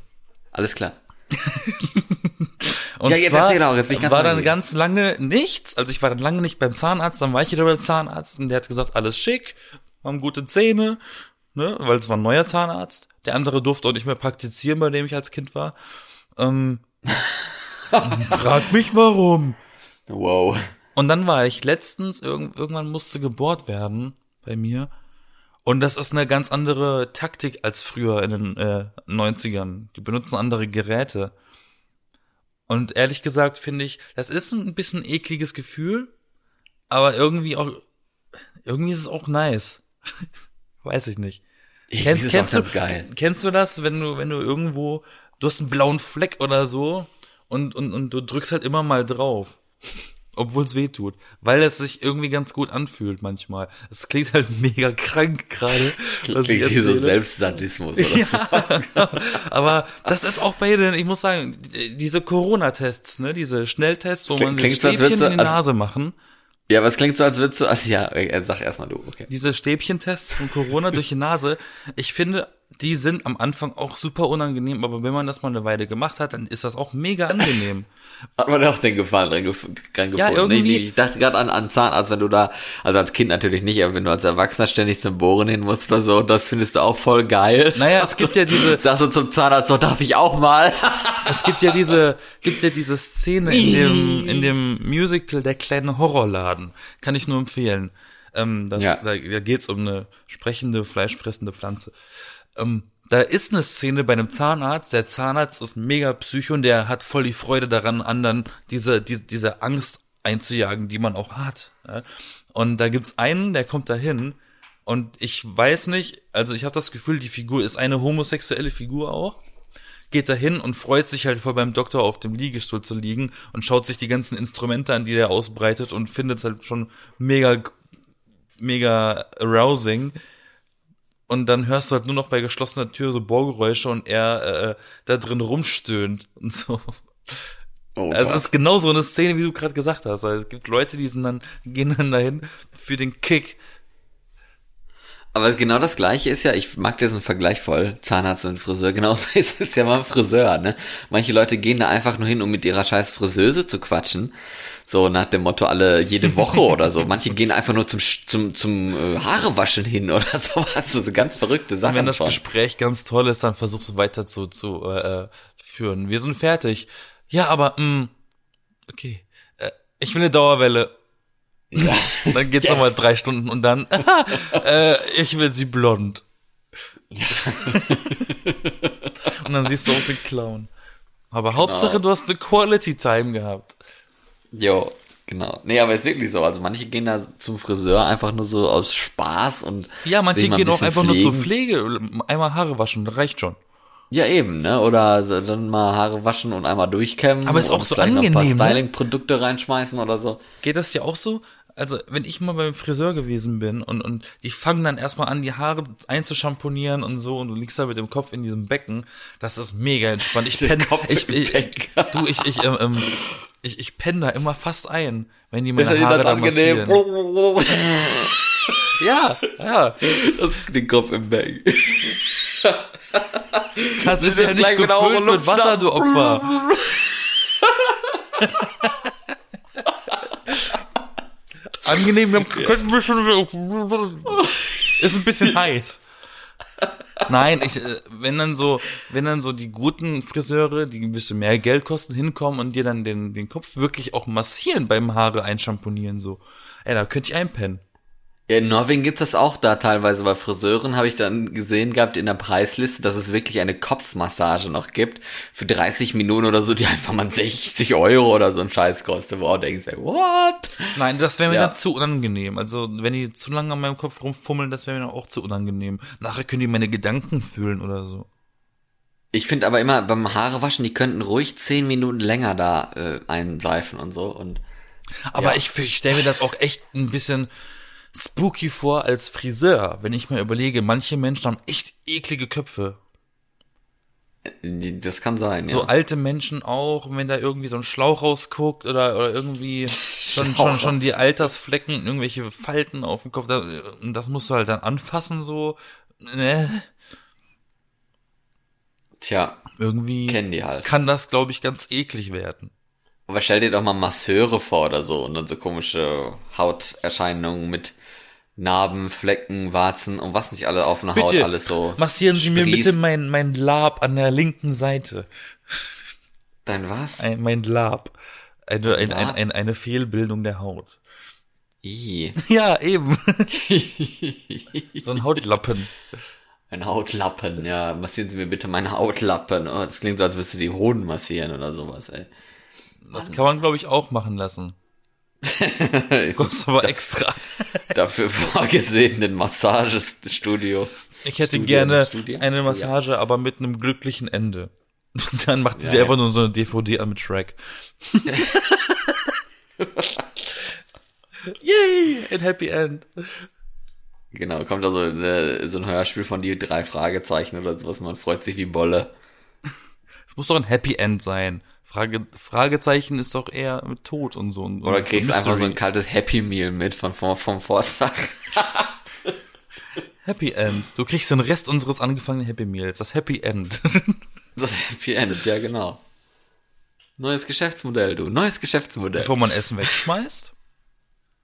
Alles klar. Und ja, jetzt zwar erzähl auch, jetzt bin ich ganz war dann ganz lange nichts, also ich war dann lange nicht beim Zahnarzt, dann war ich wieder beim Zahnarzt und der hat gesagt, alles schick, haben gute Zähne, ne, weil es war ein neuer Zahnarzt. Der andere durfte auch nicht mehr praktizieren, bei dem ich als Kind war. Ähm, frag mich warum. Wow. Und dann war ich letztens, irgend, irgendwann musste gebohrt werden bei mir. Und das ist eine ganz andere Taktik als früher in den äh, 90ern. Die benutzen andere Geräte. Und ehrlich gesagt finde ich, das ist ein bisschen ekliges Gefühl, aber irgendwie auch, irgendwie ist es auch nice. Weiß ich nicht. Ich kennst, kennst du, geil. kennst du das, wenn du, wenn du irgendwo, du hast einen blauen Fleck oder so und, und, und du drückst halt immer mal drauf obwohl es weh tut, weil es sich irgendwie ganz gut anfühlt manchmal. Es klingt halt mega krank gerade. Klingt wie so Selbstsadismus oder ja, so. aber das ist auch bei den, ich muss sagen, diese Corona-Tests, ne, diese Schnelltests, wo man Klingt, Stäbchen in die Nase machen. Ja, aber es klingt so, als würdest du, also ja, sag erstmal du, okay. Diese Stäbchentests von Corona durch die Nase, ich finde, die sind am Anfang auch super unangenehm, aber wenn man das mal eine Weile gemacht hat, dann ist das auch mega angenehm. Hat man auch den Gefallen dran, gef dran gefunden. Ja, irgendwie, ich, ich dachte gerade an, an Zahnarzt, wenn du da, also als Kind natürlich nicht, aber wenn du als Erwachsener ständig zum Bohren hin musst oder so, das findest du auch voll geil. Naja, es gibt ja diese... Sagst du zum Zahnarzt, so darf ich auch mal. es gibt ja diese, gibt ja diese Szene in dem, in dem Musical Der kleine Horrorladen. Kann ich nur empfehlen. Ähm, das, ja. Da, da geht's um eine sprechende, fleischfressende Pflanze. Ähm, da ist eine Szene bei einem Zahnarzt. Der Zahnarzt ist mega psycho und der hat voll die Freude daran, anderen diese, diese, diese Angst einzujagen, die man auch hat. Ja? Und da gibt's einen, der kommt dahin und ich weiß nicht, also ich habe das Gefühl, die Figur ist eine homosexuelle Figur auch. Geht dahin und freut sich halt voll beim Doktor auf dem Liegestuhl zu liegen und schaut sich die ganzen Instrumente an, die der ausbreitet und findet es halt schon mega, mega arousing und dann hörst du halt nur noch bei geschlossener Tür so Bohrgeräusche und er äh, da drin rumstöhnt und so. Oh, also es ist genau so eine Szene, wie du gerade gesagt hast. Also es gibt Leute, die sind dann, gehen dann dahin für den Kick. Aber genau das gleiche ist ja, ich mag diesen Vergleich voll, Zahnarzt und Friseur, genauso ist es ja mal Friseur, ne? Manche Leute gehen da einfach nur hin, um mit ihrer scheiß Friseuse zu quatschen. So nach dem Motto alle jede Woche oder so. Manche gehen einfach nur zum zum zum äh, Haarewaschen hin oder sowas. So ganz verrückte Sachen. Und wenn das von. Gespräch ganz toll ist, dann versuchst du weiter zu zu äh, führen. Wir sind fertig. Ja, aber mh, mm, okay. Äh, ich will eine Dauerwelle. Ja. dann geht's yes. nochmal drei Stunden und dann äh, ich will sie blond. und dann siehst du aus wie ein Clown. Aber genau. Hauptsache, du hast eine Quality Time gehabt. Jo, genau. Nee, aber ist wirklich so. Also manche gehen da zum Friseur einfach nur so aus Spaß und. Ja, manche gehen auch einfach pflegen. nur zur Pflege. Einmal Haare waschen, reicht schon. Ja, eben, ne? Oder dann mal Haare waschen und einmal durchkämmen. Aber ist auch so angenehm. Ein paar ne? Styling-Produkte reinschmeißen oder so. Geht das ja auch so? Also, wenn ich mal beim Friseur gewesen bin und, und die fangen dann erstmal an, die Haare einzuschamponieren und so und du liegst da mit dem Kopf in diesem Becken, das ist mega entspannt. Ich penne, ich, ich, ich, du, ich, ich, ähm, ähm, ich, ich penne da immer fast ein, wenn die meine ist Haare das angenehm? ja, ja. Das, den Kopf im Becken. Das ist ja nicht gefüllt mit Wasser, du Opfer. Angenehm, wir könnten wir schon ist ein bisschen heiß. Nein, ich, äh, wenn dann so, wenn dann so die guten Friseure, die ein bisschen mehr Geld kosten, hinkommen und dir dann den, den Kopf wirklich auch massieren beim Haare einschamponieren, so. Ey, da könnte ich einpennen. Ja, in Norwegen gibt es auch da teilweise bei Friseuren, habe ich dann gesehen gehabt in der Preisliste, dass es wirklich eine Kopfmassage noch gibt für 30 Minuten oder so, die einfach mal 60 Euro oder so ein Scheiß kostet, wo denkst, ey, what? Nein, das wäre mir ja. dann zu unangenehm. Also, wenn die zu lange an meinem Kopf rumfummeln, das wäre mir dann auch zu unangenehm. Nachher können die meine Gedanken fühlen oder so. Ich finde aber immer beim Haarewaschen, die könnten ruhig 10 Minuten länger da äh, einseifen und so und aber ja. ich, ich stelle mir das auch echt ein bisschen spooky vor als Friseur, wenn ich mir überlege, manche Menschen haben echt eklige Köpfe. Das kann sein, so ja. So alte Menschen auch, wenn da irgendwie so ein Schlauch rausguckt oder, oder irgendwie schon, schon, schon die Altersflecken, irgendwelche Falten auf dem Kopf, das musst du halt dann anfassen, so, ne? Tja. Irgendwie kennen die halt. kann das, glaube ich, ganz eklig werden. Aber stell dir doch mal Masseure vor oder so und dann so komische Hauterscheinungen mit Narben, Flecken, Warzen und was nicht alle auf einer Haut alles so. Massieren Sie sprießt. mir bitte mein, mein Lab an der linken Seite. Dein was? Ein, mein Lab. Eine, ein, ein, ein, eine Fehlbildung der Haut. I. Ja, eben. so ein Hautlappen. Ein Hautlappen, ja. Massieren Sie mir bitte meinen Hautlappen. Oh, das klingt so, als würdest du die Hoden massieren oder sowas, ey. Das kann man, glaube ich, auch machen lassen. Kostet aber das, extra. dafür vorgesehenen Massagestudios. Ich hätte Studio gerne eine Massage, ja. aber mit einem glücklichen Ende. Und dann macht sie ja, einfach nur so eine DVD an mit Shrek. Yay, ein Happy End. Genau, kommt also äh, so ein Hörspiel von die drei Fragezeichen oder sowas, man freut sich wie Bolle. Es muss doch ein Happy End sein. Frage, Fragezeichen ist doch eher mit Tod und so. Und Oder kriegst Mystery. einfach so ein kaltes Happy Meal mit von, vom, vom Vortag. Happy End. Du kriegst den Rest unseres angefangenen Happy Meals. Das Happy End. das Happy End, ja genau. Neues Geschäftsmodell, du. Neues Geschäftsmodell. Bevor man Essen wegschmeißt?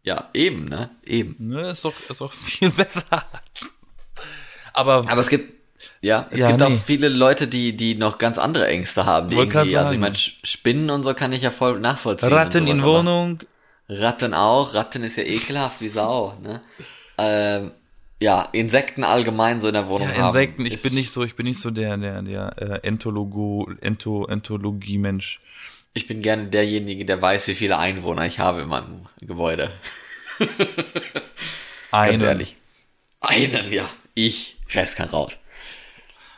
Ja, eben, ne? Eben. Ne, ist doch, ist doch viel besser. Aber, Aber es gibt, ja, es ja, gibt nee. auch viele Leute, die, die noch ganz andere Ängste haben. Die irgendwie, also ich meine, Spinnen und so kann ich ja voll nachvollziehen. Ratten sowas, in Wohnung. Ratten auch. Ratten ist ja ekelhaft wie Sau, ne? Ähm, ja, Insekten allgemein so in der Wohnung ja, Insekten, haben, ich bin nicht so, ich bin nicht so der, der, der äh, Enthologo, Entho, Enthologie-Mensch. Ich bin gerne derjenige, der weiß, wie viele Einwohner ich habe in meinem Gebäude. Einen. Ganz ehrlich. Einen, ja. Ich, Rest kann raus.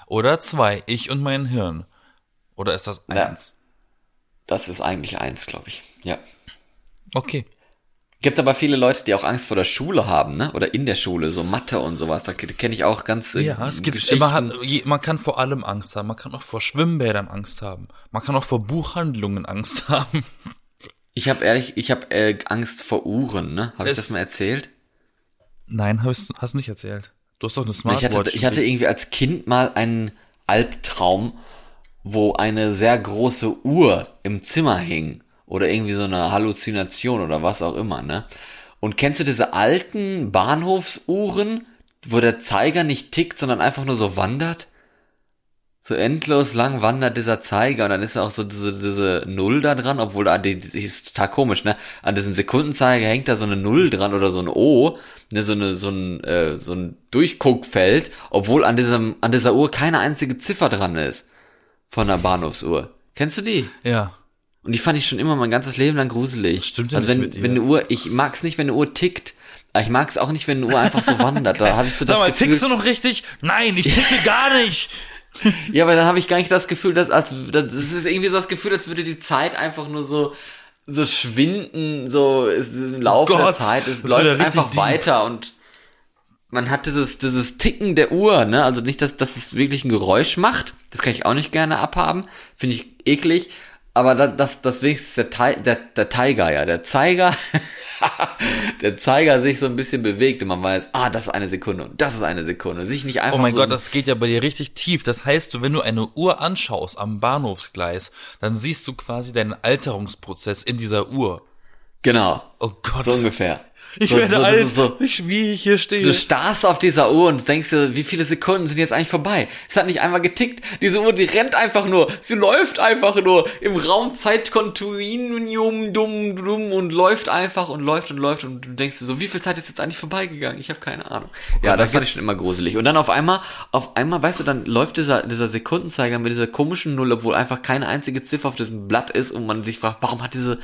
Oder zwei, ich und mein Hirn. Oder ist das eins? Ja, das ist eigentlich eins, glaube ich. Ja. Okay. Gibt aber viele Leute, die auch Angst vor der Schule haben, ne? Oder in der Schule, so Mathe und sowas. Da kenne ich auch ganz. Ja, es gibt immer, hat, man kann vor allem Angst haben. Man kann auch vor Schwimmbädern Angst haben. Man kann auch vor Buchhandlungen Angst haben. Ich habe ehrlich, ich habe äh, Angst vor Uhren, ne? Habe ich das mal erzählt? Nein, hast, hast du nicht erzählt. Du hast doch eine Smartwatch. Ich hatte, ich hatte irgendwie als Kind mal einen Albtraum, wo eine sehr große Uhr im Zimmer hing. Oder irgendwie so eine Halluzination oder was auch immer, ne? Und kennst du diese alten Bahnhofsuhren, wo der Zeiger nicht tickt, sondern einfach nur so wandert? So endlos lang wandert dieser Zeiger und dann ist auch so diese, diese Null da dran, obwohl da die, die ist total komisch, ne? An diesem Sekundenzeiger hängt da so eine Null dran oder so ein O, ne, so eine so ein äh, so ein Durchguckfeld, obwohl an diesem an dieser Uhr keine einzige Ziffer dran ist von der Bahnhofsuhr. Kennst du die? Ja. Und die fand ich schon immer mein ganzes Leben lang gruselig. Das stimmt ja also nicht wenn wenn eine Uhr, ich mag's nicht, wenn eine Uhr tickt. Aber ich mag's auch nicht, wenn eine Uhr einfach so wandert. Da habe ich so das Sag mal, Gefühl. tickst du noch richtig? Nein, ich ticke gar nicht. Ja, aber dann habe ich gar nicht das Gefühl, dass als das ist irgendwie so das Gefühl, als würde die Zeit einfach nur so so schwinden, so im Laufe der Gott, Zeit. Es läuft einfach deep. weiter und man hat dieses dieses Ticken der Uhr, ne? Also nicht, dass, dass es wirklich ein Geräusch macht. Das kann ich auch nicht gerne abhaben. Finde ich eklig. Aber da, das, das wenigstens der, der, der Tiger, ja, der Zeiger, der Zeiger sich so ein bisschen bewegt und man weiß, ah, das ist eine Sekunde und das ist eine Sekunde. Sich nicht einfach Oh mein so Gott, das geht ja bei dir richtig tief. Das heißt, du, wenn du eine Uhr anschaust am Bahnhofsgleis, dann siehst du quasi deinen Alterungsprozess in dieser Uhr. genau, Oh Gott. so ungefähr. Ich so, werde so, alt, So, ich, wie ich hier stehe. Du starrst auf dieser Uhr und denkst dir, wie viele Sekunden sind jetzt eigentlich vorbei? Es hat nicht einmal getickt. Diese Uhr, die rennt einfach nur. Sie läuft einfach nur im Raum Zeitkontinuum dumm, dumm und läuft einfach und läuft und läuft und du denkst dir so, wie viel Zeit ist jetzt eigentlich vorbeigegangen? Ich habe keine Ahnung. Ja, da das fand ich schon immer gruselig. Und dann auf einmal, auf einmal, weißt du, dann läuft dieser, dieser Sekundenzeiger mit dieser komischen Null, obwohl einfach keine einzige Ziffer auf diesem Blatt ist und man sich fragt, warum hat diese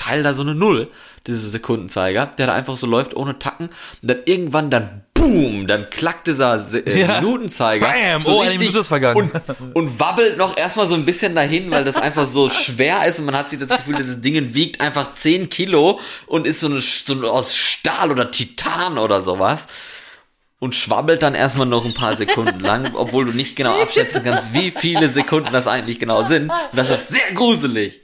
Teil da so eine Null, dieser Sekundenzeiger, der da einfach so läuft ohne Tacken und dann irgendwann dann boom, dann klackt dieser Se äh, Ja. Minutenzeiger Bam, so oh, eine Minute ist vergangen. Und, und wabbelt noch erstmal so ein bisschen dahin, weil das einfach so schwer ist und man hat sich das Gefühl, dieses Ding wiegt einfach 10 Kilo und ist so, eine, so aus Stahl oder Titan oder sowas und schwabbelt dann erstmal noch ein paar Sekunden lang, obwohl du nicht genau abschätzen kannst, wie viele Sekunden das eigentlich genau sind. Und das ist sehr gruselig.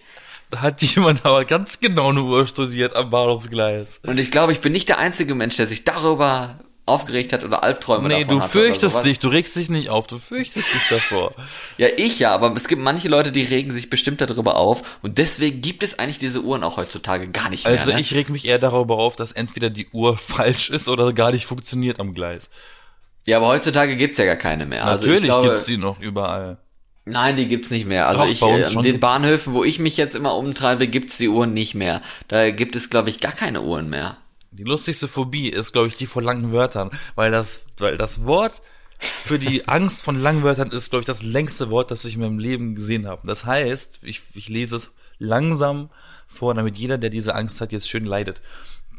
Da hat jemand aber ganz genau eine Uhr studiert am Bahnhofsgleis. Und ich glaube, ich bin nicht der einzige Mensch, der sich darüber aufgeregt hat oder Albträume Nee, davon du hatte oder fürchtest dich, du regst dich nicht auf, du fürchtest dich davor. Ja, ich ja, aber es gibt manche Leute, die regen sich bestimmt darüber auf und deswegen gibt es eigentlich diese Uhren auch heutzutage gar nicht mehr. Also ne? ich reg mich eher darüber auf, dass entweder die Uhr falsch ist oder gar nicht funktioniert am Gleis. Ja, aber heutzutage gibt's ja gar keine mehr. Also Natürlich ich glaube, gibt's die noch überall. Nein, die gibt's nicht mehr. Also Doch, ich, äh, an den Bahnhöfen, wo ich mich jetzt immer umtreibe, gibt's die Uhren nicht mehr. Da gibt es, glaube ich, gar keine Uhren mehr. Die lustigste Phobie ist, glaube ich, die vor langen Wörtern, weil das, weil das Wort für die Angst von langen Wörtern ist, glaube ich, das längste Wort, das ich in meinem Leben gesehen habe. Das heißt, ich, ich lese es langsam vor, damit jeder, der diese Angst hat, jetzt schön leidet.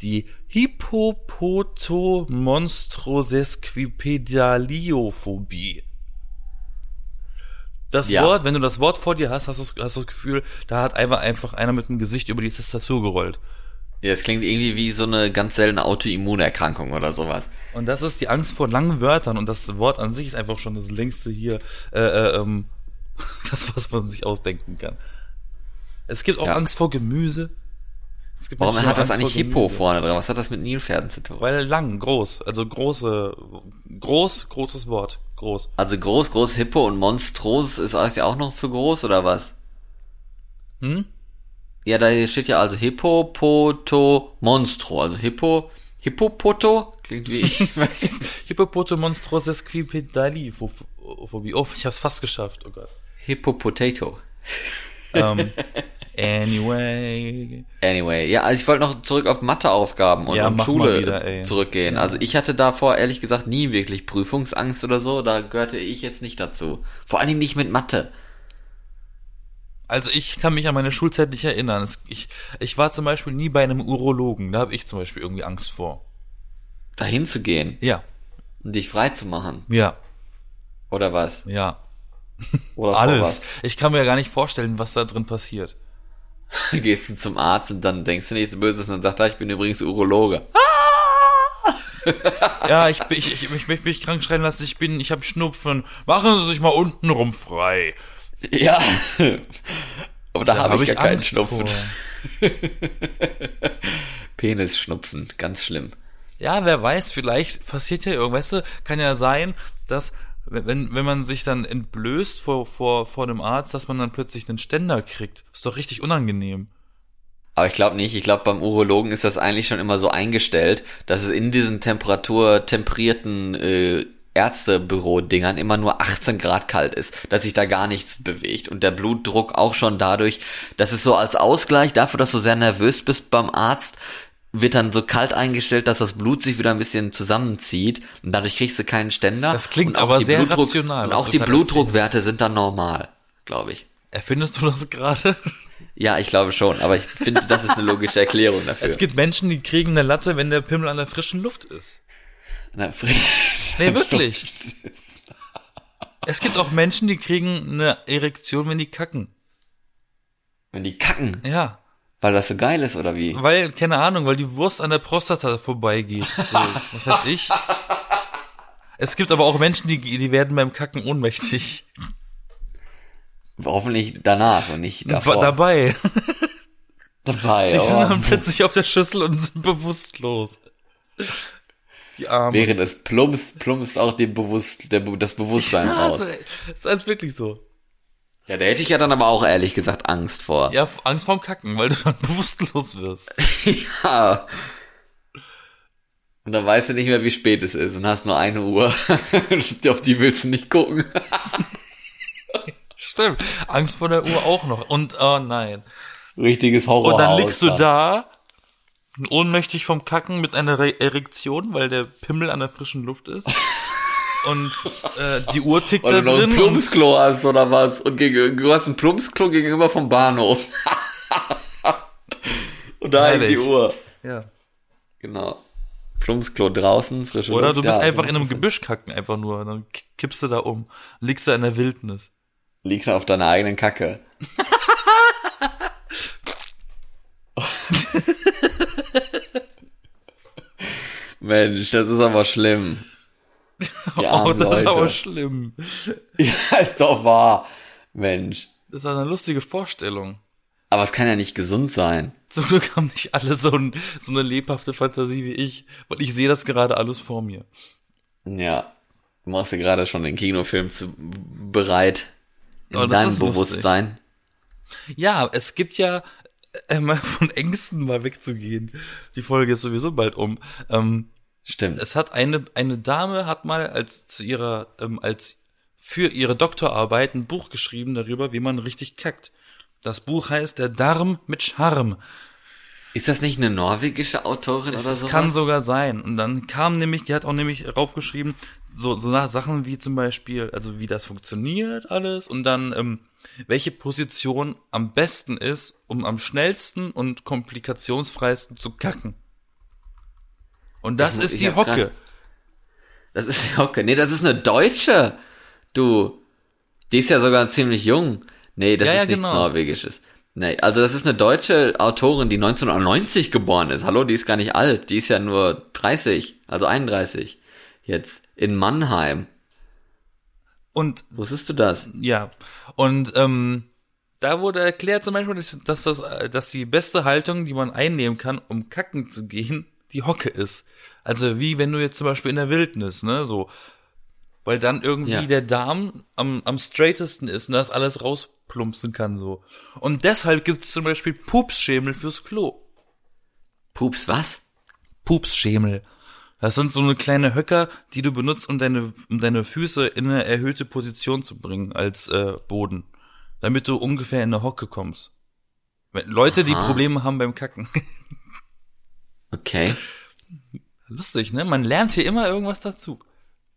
Die Hippopotomonstrosesquipedaliophobie. Das Ja. Wort, wenn du das Wort vor dir hast, hast du, hast du das Gefühl, da hat einfach, einfach einer mit dem Gesicht über die Tastatur gerollt. Ja, es klingt irgendwie wie so eine ganz seltene Autoimmunerkrankung oder sowas. Und das ist die Angst vor langen Wörtern und das Wort an sich ist einfach schon das längste hier, äh, äh, ähm, das, was man sich ausdenken kann. Es gibt auch Ja. Angst vor Gemüse. Warum hat das eigentlich Hippo vorne dran? Was hat das mit Nilpferden zu tun? Weil lang, groß, also große, groß, großes Wort, groß. Also groß, groß, Hippo und monstros ist alles ja auch noch für groß oder was? Hm? Ja, da steht ja also Hippopoto Monstro, also Hippo, Hippopoto klingt wie, ich weiß nicht. Hippopotomonstrosesquipedaliophobie. Oh, ich hab's fast geschafft, oh Gott. Hippopotato. Ähm, anyway. Anyway, ja, also ich wollte noch zurück auf Matheaufgaben und, Ja, und Schule wieder, zurückgehen. Also ich hatte davor ehrlich gesagt nie wirklich Prüfungsangst oder so, da gehörte ich jetzt nicht dazu. Vor allen Dingen nicht mit Mathe. Also ich kann mich an meine Schulzeit nicht erinnern. Ich, ich war zum Beispiel nie bei einem Urologen. Da habe ich zum Beispiel irgendwie Angst vor. Dahin zu gehen Ja, und dich frei zu machen. ja, Oder was? ja. Oder Alles. Ich kann mir ja gar nicht vorstellen, was da drin passiert. Gehst du zum Arzt und dann denkst du nichts Böses und dann sagt er, ich bin übrigens Urologe. Ja, ich, ich, ich, ich möchte mich krank schreien lassen. Ich bin, ich habe Schnupfen. Machen Sie sich mal unten rum frei. Ja. Aber da, habe hab ich gar keinen Angst Schnupfen. Penisschnupfen, ganz schlimm. Ja, wer weiß, vielleicht passiert ja irgendwas. Weißt du, kann ja sein, dass wenn, wenn man sich dann entblößt vor, vor, vor einem Arzt, dass man dann plötzlich einen Ständer kriegt. Ist doch richtig unangenehm. Aber ich glaube nicht. Ich glaube, beim Urologen ist das eigentlich schon immer so eingestellt, dass es in diesen temperaturtemperierten äh, Ärztebüro-Dingern immer nur 18 Grad kalt ist, dass sich da gar nichts bewegt und der Blutdruck auch schon dadurch, dass es so als Ausgleich dafür, dass du sehr nervös bist beim Arzt, wird dann so kalt eingestellt, dass das Blut sich wieder ein bisschen zusammenzieht und dadurch kriegst du keinen Ständer. Das klingt aber sehr Blutdruck, rational. Und auch die Blutdruckwerte sind dann normal, glaube ich. Erfindest du das gerade? Ja, ich glaube schon, aber ich finde, das ist eine logische Erklärung dafür. Es gibt Menschen, die kriegen eine Latte, wenn der Pimmel an der frischen Luft ist. Na, frisch. Nee, wirklich. Es gibt auch Menschen, die kriegen eine Erektion, wenn die kacken. Wenn die kacken? Ja. Weil das so geil ist, oder wie? Weil, keine Ahnung, weil die Wurst an der Prostata vorbeigeht. So, was weiß ich. Es gibt aber auch Menschen, die, die werden beim Kacken ohnmächtig. Hoffentlich danach und nicht davor. Dabei. Dabei, Die oh. sind dann plötzlich auf der Schüssel und sind bewusstlos. Die Arme. Während es plumpst, plumpst auch dem Bewusst, der, das Bewusstsein ja, raus. das ist halt wirklich so. Ja, da hätte ich ja dann aber auch ehrlich gesagt Angst vor. Ja, Angst vorm Kacken, weil du dann bewusstlos wirst. ja. Und dann weißt du nicht mehr, wie spät es ist und hast nur eine Uhr. Auf die willst du nicht gucken. Stimmt. Angst vor der Uhr auch noch. Und, oh nein. Richtiges Horror. Und dann liegst du da, ohnmächtig vom Kacken mit einer Re Erektion, weil der Pimmel an der frischen Luft ist. Und äh, die Uhr tickt Weil da du noch ein drin. Plumpsklo hast oder was. Und gegen, du hast ein Plumpsklo gegenüber vom Bahnhof. und da hängt die. Uhr. ja. Genau. Plumpsklo draußen, frische Oder Luft. du bist ja, einfach so in einem Gebüsch kacken, einfach nur. Dann kippst du da um. Liegst da in der Wildnis. Liegst du auf deiner eigenen Kacke. Mensch, das ist aber schlimm. Die Oh, das ist Leute. aber schlimm. Ja, ist doch wahr. Mensch. Das ist eine lustige Vorstellung. Aber es kann ja nicht gesund sein. Zum Glück haben nicht alle so, ein, so eine lebhafte Fantasie wie ich, weil ich sehe das gerade alles vor mir. Ja. Du machst ja gerade schon den Kinofilm zu, bereit. In Oh, deinem ist lustig. Bewusstsein. Ja, es gibt ja äh, mal von Ängsten mal wegzugehen. Die Folge ist sowieso bald um. Ähm, Stimmt. es hat eine eine Dame hat mal als zu ihrer ähm, als für ihre Doktorarbeit ein Buch geschrieben darüber, wie man richtig kackt. Das Buch heißt Der Darm mit Charme. Ist das nicht eine norwegische Autorin Es, oder so? kann sogar sein. Und dann kam nämlich, die hat auch nämlich raufgeschrieben, so, so nach Sachen wie zum Beispiel, also wie das funktioniert alles und dann, ähm, welche Position am besten ist, um am schnellsten und komplikationsfreisten zu kacken. Und das Ich ist die Hocke. grad- Das ist die Hocke. Nee, das ist eine Deutsche. Du. Die ist ja sogar ziemlich jung. Nee, das Ja, ist ja, nichts genau. Norwegisches. Nee, also das ist eine deutsche Autorin, die 1990 geboren ist. Hallo, die ist gar nicht alt. Die ist ja nur 30, also 31. Jetzt. In Mannheim. Und Wusstest du das? Ja, und ähm, da wurde erklärt zum Beispiel, dass, dass, das, äh, dass die beste Haltung, die man einnehmen kann, um kacken zu gehen, die Hocke ist. Also wie wenn du jetzt zum Beispiel in der Wildnis, ne, so. Weil dann irgendwie Ja. der Darm am, am straightesten ist und das alles rausplumpsen kann, so. Und deshalb gibt's zum Beispiel Pupsschemel fürs Klo. Pups, was? Pupsschemel. Das sind so eine kleine Höcker, die du benutzt, um deine, um deine Füße in eine erhöhte Position zu bringen als äh, Boden. Damit du ungefähr in eine Hocke kommst. Leute, die Aha. Probleme haben beim Kacken. Okay. Lustig, ne? Man lernt hier immer irgendwas dazu.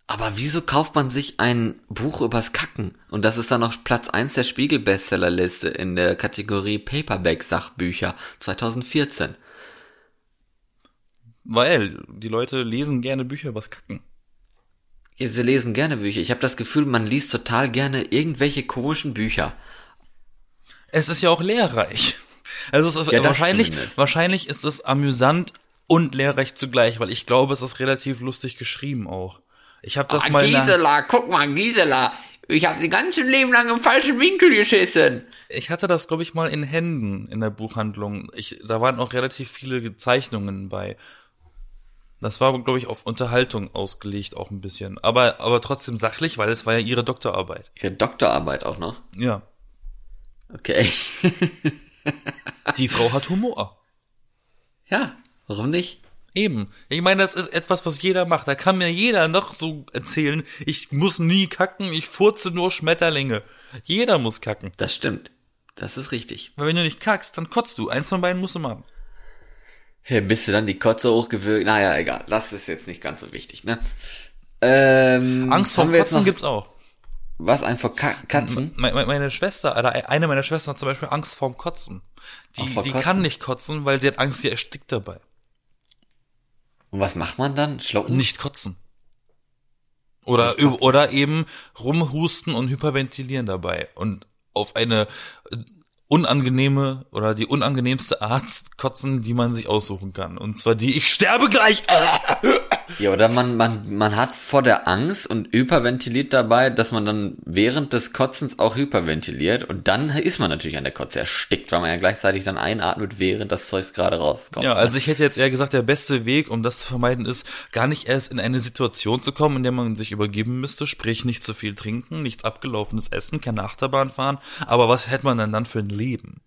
Aber wieso kauft man sich ein Buch übers Kacken? Und das ist dann noch Platz 1 der Spiegel-Bestsellerliste in der Kategorie Paperback-Sachbücher 2014. Weil die Leute lesen gerne Bücher übers Kacken. Ja, Sie lesen gerne Bücher. Ich habe das Gefühl, man liest total gerne irgendwelche komischen Bücher. Es ist ja auch lehrreich. Also Ja, wahrscheinlich, wahrscheinlich ist es amüsant und lehrreich zugleich, weil ich glaube, es ist relativ lustig geschrieben auch. Ich habe das Ah, mal Gisela, guck mal, Gisela. Ich habe den ganzen Leben lang im falschen Winkel geschissen. Ich hatte das, glaube ich, mal in Händen in der Buchhandlung. Ich, da waren auch relativ viele Zeichnungen bei. Das war, glaube ich, auf Unterhaltung ausgelegt auch ein bisschen. Aber, aber trotzdem sachlich, weil es war ja ihre Doktorarbeit. Ihre Doktorarbeit auch noch. Ja. Okay. Die Frau hat Humor. ja, warum nicht? Eben. Ich meine, das ist etwas, was jeder macht. Da kann mir jeder noch so erzählen, ich muss nie kacken, ich furze nur Schmetterlinge. Jeder muss kacken. Das stimmt. Das ist richtig. Weil wenn du nicht kackst, dann kotzt du. Eins von beiden musst du machen. Ja, bist du dann die Kotze hochgewürgt? Naja, egal. Das ist jetzt nicht ganz so wichtig, ne? Ähm, Angst vor Kotzen gibt's auch. Was, Angst vor Ka Katzen? Meine, meine Schwester, oder eine meiner Schwestern hat zum Beispiel Angst vorm Kotzen. Die, vor die Kotzen? kann nicht kotzen, weil sie hat Angst, sie erstickt dabei. Und was macht man dann? Schlucken? Nicht kotzen. Oder, oder eben rumhusten und hyperventilieren dabei. Und auf eine unangenehme oder die unangenehmste Art kotzen, die man sich aussuchen kann. Und zwar die, ich sterbe gleich. Ja, oder man, man, man hat vor der Angst und hyperventiliert dabei, dass man dann während des Kotzens auch hyperventiliert und dann ist man natürlich an der Kotze erstickt, weil man ja gleichzeitig dann einatmet, während das Zeug gerade rauskommt. Ja, also ich hätte jetzt eher gesagt, der beste Weg, um das zu vermeiden, ist, gar nicht erst in eine Situation zu kommen, in der man sich übergeben müsste, sprich nicht zu viel trinken, nichts abgelaufenes essen, keine Achterbahn fahren, aber was hätte man denn dann für ein Leben?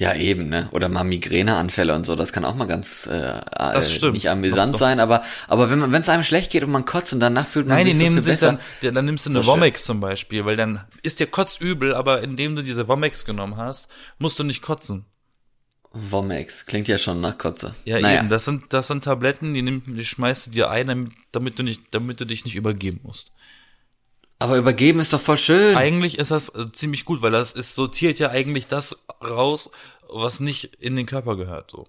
Ja, eben, ne? Oder mal Migräneanfälle und so, das kann auch mal ganz äh, stimmt. nicht amüsant doch, doch. sein, aber aber wenn man wenn es einem schlecht geht und man kotzt und danach fühlt man Nein, sich die so nehmen sich besser. dann dann nimmst du eine Womex zum Beispiel, weil dann ist dir kotzübel, aber indem du diese Womex genommen hast, musst du nicht kotzen. Womex klingt ja schon nach Kotze. Ja, naja. eben, das sind das sind Tabletten, die nimm, die schmeißt du dir ein, damit, damit du nicht damit du dich nicht übergeben musst. Aber übergeben ist doch voll schön. Eigentlich ist das äh, ziemlich gut, weil das ist sortiert ja eigentlich das raus, was nicht in den Körper gehört, so.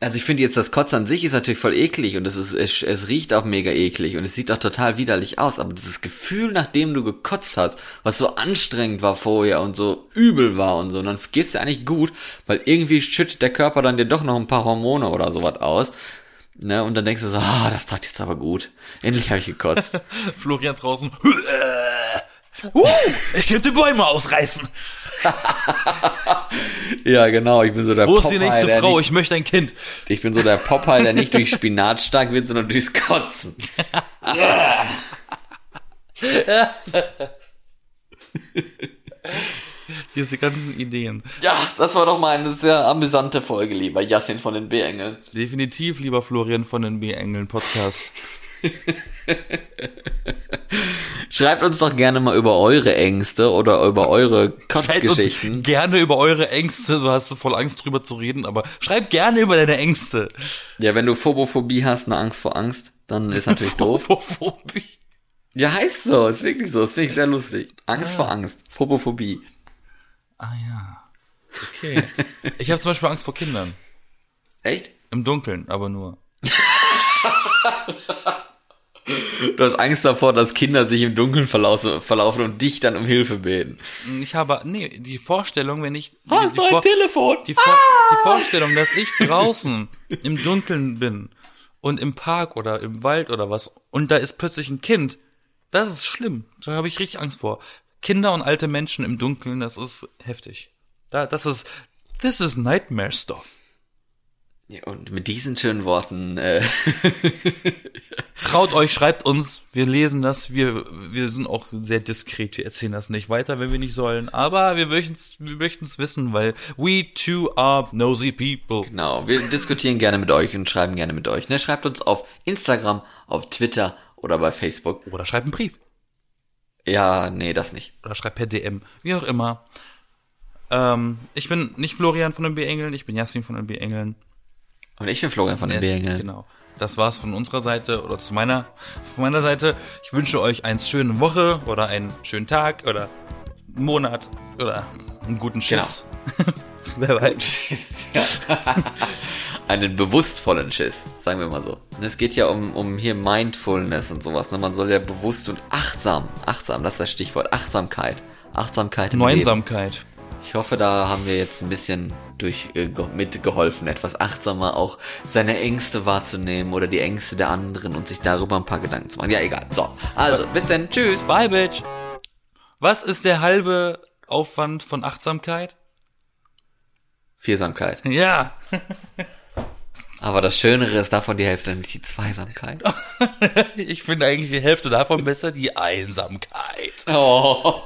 Also ich finde jetzt, das Kotzen an sich ist natürlich voll eklig und es ist, es, es riecht auch mega eklig und es sieht auch total widerlich aus, aber dieses Gefühl, nachdem du gekotzt hast, was so anstrengend war vorher und so übel war und so, und dann geht's dir eigentlich gut, weil irgendwie schüttet der Körper dann dir doch noch ein paar Hormone oder sowas aus. Ne, und dann denkst du so, ah, das tat jetzt aber gut. Endlich habe ich gekotzt. Florian draußen. Uh, ich könnte Bäume ausreißen. ja, genau. Ich bin so der Wo ist die nächste Frau? Nicht, ich möchte ein Kind. Ich bin so der Popeye, der nicht durch Spinat stark wird, sondern durchs Kotzen. Diese ganzen Ideen. Ja, das war doch mal eine sehr amüsante Folge, lieber Jasin von den B-Engeln. Definitiv, lieber Florian von den B-Engeln Podcast. Schreibt uns doch gerne mal über eure Ängste oder über eure Kotzgeschichten. Gerne über eure Ängste, so hast du voll Angst drüber zu reden, aber schreib gerne über deine Ängste. Ja, wenn du Phobophobie hast, eine Angst vor Angst, dann ist natürlich doof. Phobophobie. Ja, heißt so, ist wirklich so, ist wirklich sehr lustig. Angst ja. vor Angst, Phobophobie. Ah ja. Okay. ich habe zum Beispiel Angst vor Kindern. Echt? Im Dunkeln, aber nur. Du hast Angst davor, dass Kinder sich im Dunkeln verlaufen und dich dann um Hilfe beten. Ich habe, nee, die Vorstellung, wenn ich... Hast die, du ein Vor Telefon? Die, Vor ah! die Vorstellung, dass ich draußen im Dunkeln bin und im Park oder im Wald oder was und da ist plötzlich ein Kind, das ist schlimm. Da habe ich richtig Angst vor. Kinder und alte Menschen im Dunkeln, das ist heftig. Da, das ist, this is nightmare stuff. Ja, und mit diesen schönen Worten. Äh Traut euch, schreibt uns, wir lesen das, wir, wir sind auch sehr diskret, wir erzählen das nicht weiter, wenn wir nicht sollen, aber wir möchten's, wir möchten's wissen, weil we too are nosy people. Genau, wir diskutieren gerne mit euch und schreiben gerne mit euch. Ne? Schreibt uns auf Instagram, auf Twitter oder bei Facebook. Oder schreibt einen Brief. Ja, nee, das nicht. Oder schreibt per DM, wie auch immer. Ähm, ich bin nicht Florian von den B-Engeln, ich bin Jasmin von den B-Engeln. Und ich bin Florian von den Bergen. Genau. Das war's von unserer Seite oder zu meiner, von meiner Seite. Ich wünsche euch eine schöne Woche oder einen schönen Tag oder einen Monat oder einen guten Schiss. Genau. Wer weiß. einen bewusstvollen Schiss, sagen wir mal so. Es geht ja um, um hier Mindfulness und sowas. Ne? Man soll ja bewusst und achtsam, achtsam, das ist das Stichwort, Achtsamkeit. Achtsamkeit im Neunsamkeit. Leben. Ich hoffe, da haben wir jetzt ein bisschen durch äh, mitgeholfen, etwas achtsamer auch seine Ängste wahrzunehmen oder die Ängste der anderen und sich darüber ein paar Gedanken zu machen. Ja, egal. So, also bis dann. Tschüss. Bye, Bitch. Was ist der halbe Aufwand von Achtsamkeit? Viersamkeit. Ja. Aber das Schönere ist davon die Hälfte, nämlich die Zweisamkeit. ich finde eigentlich die Hälfte davon besser, die Einsamkeit. Oh.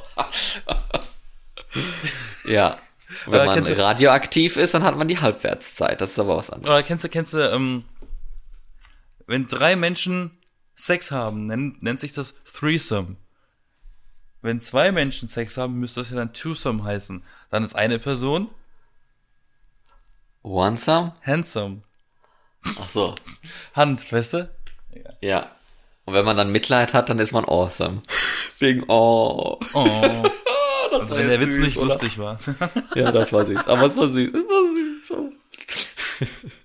ja. Wenn man radioaktiv ist, dann hat man die Halbwertszeit. Das ist aber was anderes. Oder kennst du, kennst du, ähm, Wenn drei Menschen Sex haben, nennt, nennt sich das Threesome. Wenn zwei Menschen Sex haben, müsste das ja dann Twosome heißen. Dann ist eine Person Onesome? handsome. Ach so. Hand, weißt du? Ja. Und wenn man dann Mitleid hat, dann ist man awesome. Wegen oh. Oh. Das Also war wenn der Witz süß, nicht oder? lustig war. Ja, das war süß. Aber es war süß. Es war süß.